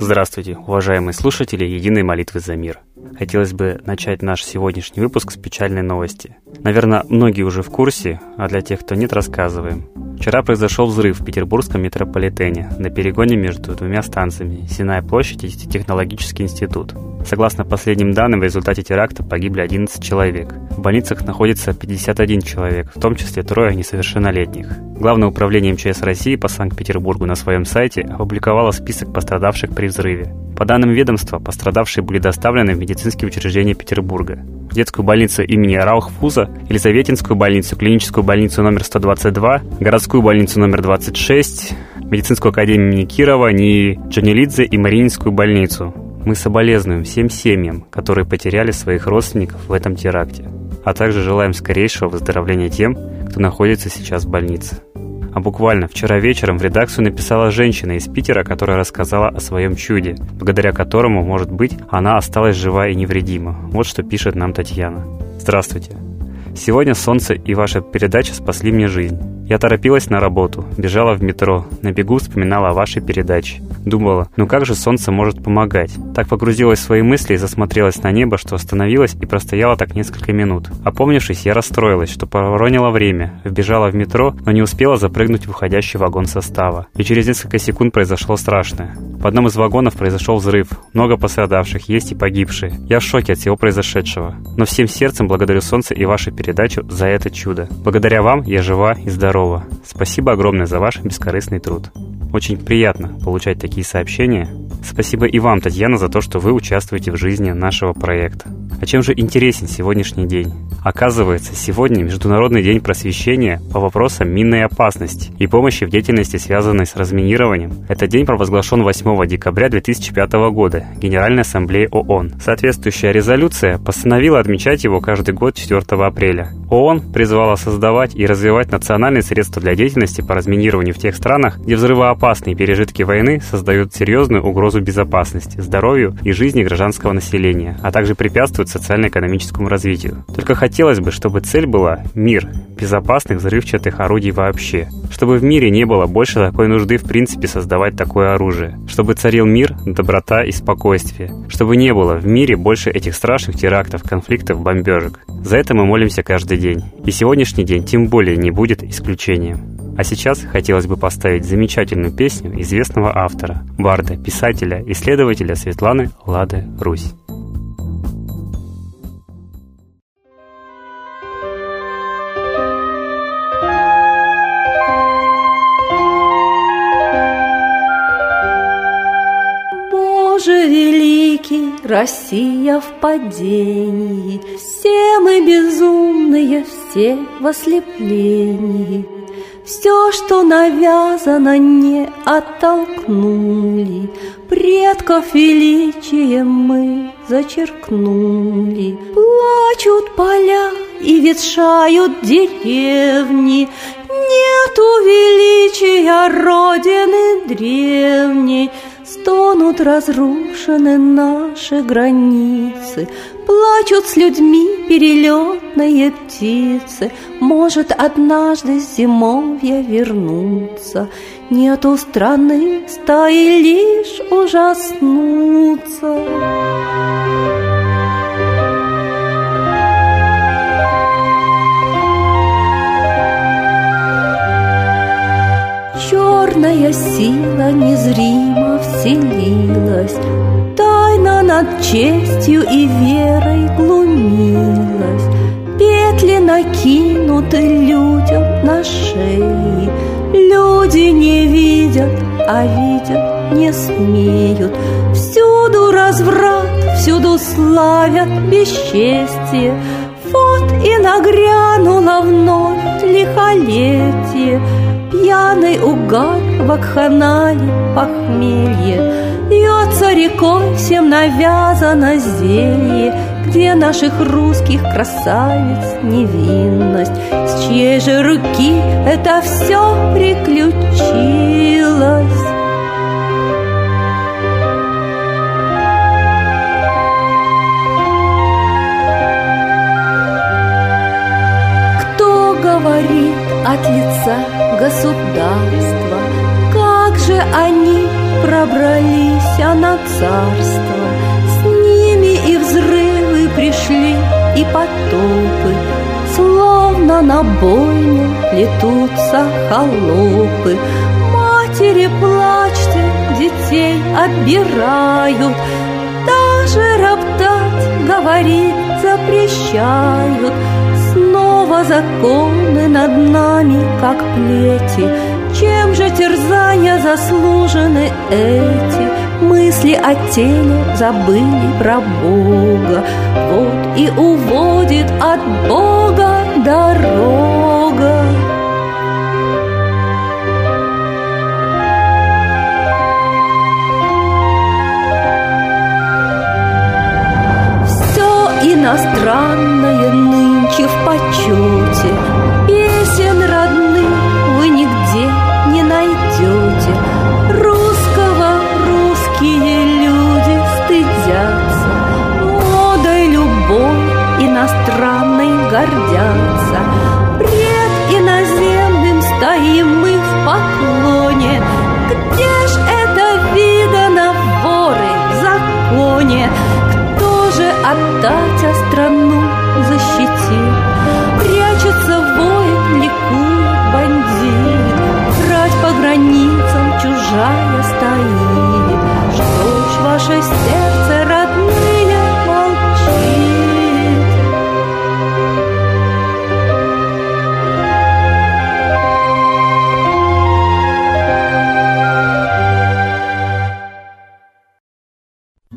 Здравствуйте, уважаемые слушатели Единой молитвы за мир. Хотелось бы начать наш сегодняшний выпуск с печальной новости. Наверное, многие уже в курсе, а для тех, кто нет, рассказываем. Вчера произошел взрыв в петербургском метрополитене на перегоне между двумя станциями Синая площадь и Технологический институт. Согласно последним данным, в результате теракта погибли 11 человек. В больницах находится 51 человек, в том числе трое несовершеннолетних. Главное управление МЧС России по Санкт-Петербургу на своем сайте опубликовало список пострадавших при взрыве. По данным ведомства, пострадавшие были доставлены в медицинские учреждения Петербурга. Детскую больницу имени Раухфуза, Елизаветинскую больницу, клиническую больницу номер 122, городскую больницу номер 26, медицинскую академию имени Кирова, НИИ Джанилидзе и Мариинскую больницу. Мы соболезнуем всем семьям, которые потеряли своих родственников в этом теракте, а также желаем скорейшего выздоровления тем, кто находится сейчас в больнице. А буквально вчера вечером в редакцию написала женщина из Питера, которая рассказала о своем чуде, благодаря которому, может быть, она осталась жива и невредима. Вот что пишет нам Татьяна. Здравствуйте. Сегодня солнце и ваша передача спасли мне жизнь. Я торопилась на работу, бежала в метро, на бегу вспоминала о вашей передаче. Думала, ну как же солнце может помогать? Так погрузилась в свои мысли и засмотрелась на небо, что остановилась и простояла так несколько минут. Опомнившись, я расстроилась, что поворонила время, вбежала в метро, но не успела запрыгнуть в уходящий вагон состава. И через несколько секунд произошло страшное. В одном из вагонов произошел взрыв. Много пострадавших, есть и погибшие. Я в шоке от всего произошедшего. Но всем сердцем благодарю Солнце и вашу передачу за это чудо. Благодаря вам я жива и здорова. Спасибо огромное за ваш бескорыстный труд. Очень приятно получать такие сообщения. Спасибо и вам, Татьяна, за то, что вы участвуете в жизни нашего проекта. А чем же интересен сегодняшний день? Оказывается, сегодня Международный день просвещения по вопросам минной опасности и помощи в деятельности, связанной с разминированием. Этот день провозглашен 8 декабря 2005 года Генеральной Ассамблеей ООН. Соответствующая резолюция постановила отмечать его каждый год 4 апреля. ООН призвала создавать и развивать национальные средства для деятельности по разминированию в тех странах, где взрывоопасные пережитки войны создают серьезную угрозу безопасности, здоровью и жизни гражданского населения, а также препятствуют социально-экономическому развитию. Только хотелось бы, чтобы цель была мир, безопасных взрывчатых орудий вообще. Чтобы в мире не было больше такой нужды в принципе создавать такое оружие. Чтобы царил мир, доброта и спокойствие. Чтобы не было в мире больше этих страшных терактов, конфликтов, бомбежек. За это мы молимся каждый день. И сегодняшний день тем более не будет исключением. А сейчас хотелось бы поставить замечательную песню известного автора, барда, писателя, исследователя Светланы Лады Русь. Россия в падении, Все мы безумные, все в ослеплении. Все, что навязано, не оттолкнули, Предков величием мы зачеркнули. Плачут поля и ветшают деревни, Нету величия Родины древней — Стонут разрушены наши границы, Плачут с людьми перелетные птицы, Может однажды зимовья вернуться, Нету страны стаи лишь ужаснуться. Накинуты людям на шеи, Люди не видят, а видят не смеют. Всюду разврат, всюду славят бесчестие, Вот и нагрянуло вновь лихолетие — Пьяный угар, вакханале, похмелье. Льется рекой, всем навязано зелье Где наших русских красавиц невинность? С чьей же руки это все приключилось? Кто говорит от лица государства. Как же они пробрались на царство пришли, и потопы Словно на бойню плетутся холопы. Матери, плачьте, детей отбирают Даже роптать, говорить запрещают. Снова законы над нами, как плети. Чем же терзания заслужены эти? Мысли о теле забыли про Бога. Вот и уводит от Бога дорога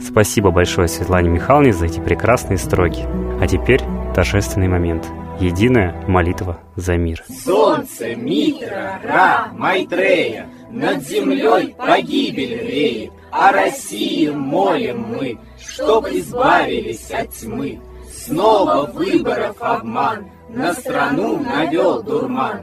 Спасибо большое Светлане Михайловне за эти прекрасные строки. А теперь торжественный момент. Единая молитва за мир. Солнце, Митра, Ра, Майтрея, над землей погибель реет, о России молим мы, чтоб избавились от тьмы. Снова выборов обман, на страну навел дурман.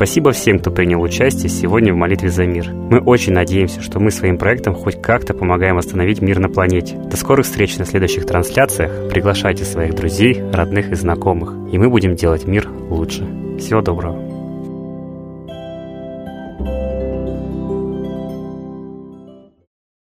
Спасибо всем, кто принял участие сегодня в молитве за мир. Мы очень надеемся, что мы своим проектом хоть как-то помогаем восстановить мир на планете. До скорых встреч на следующих трансляциях. Приглашайте своих друзей, родных и знакомых. И мы будем делать мир лучше. Всего доброго.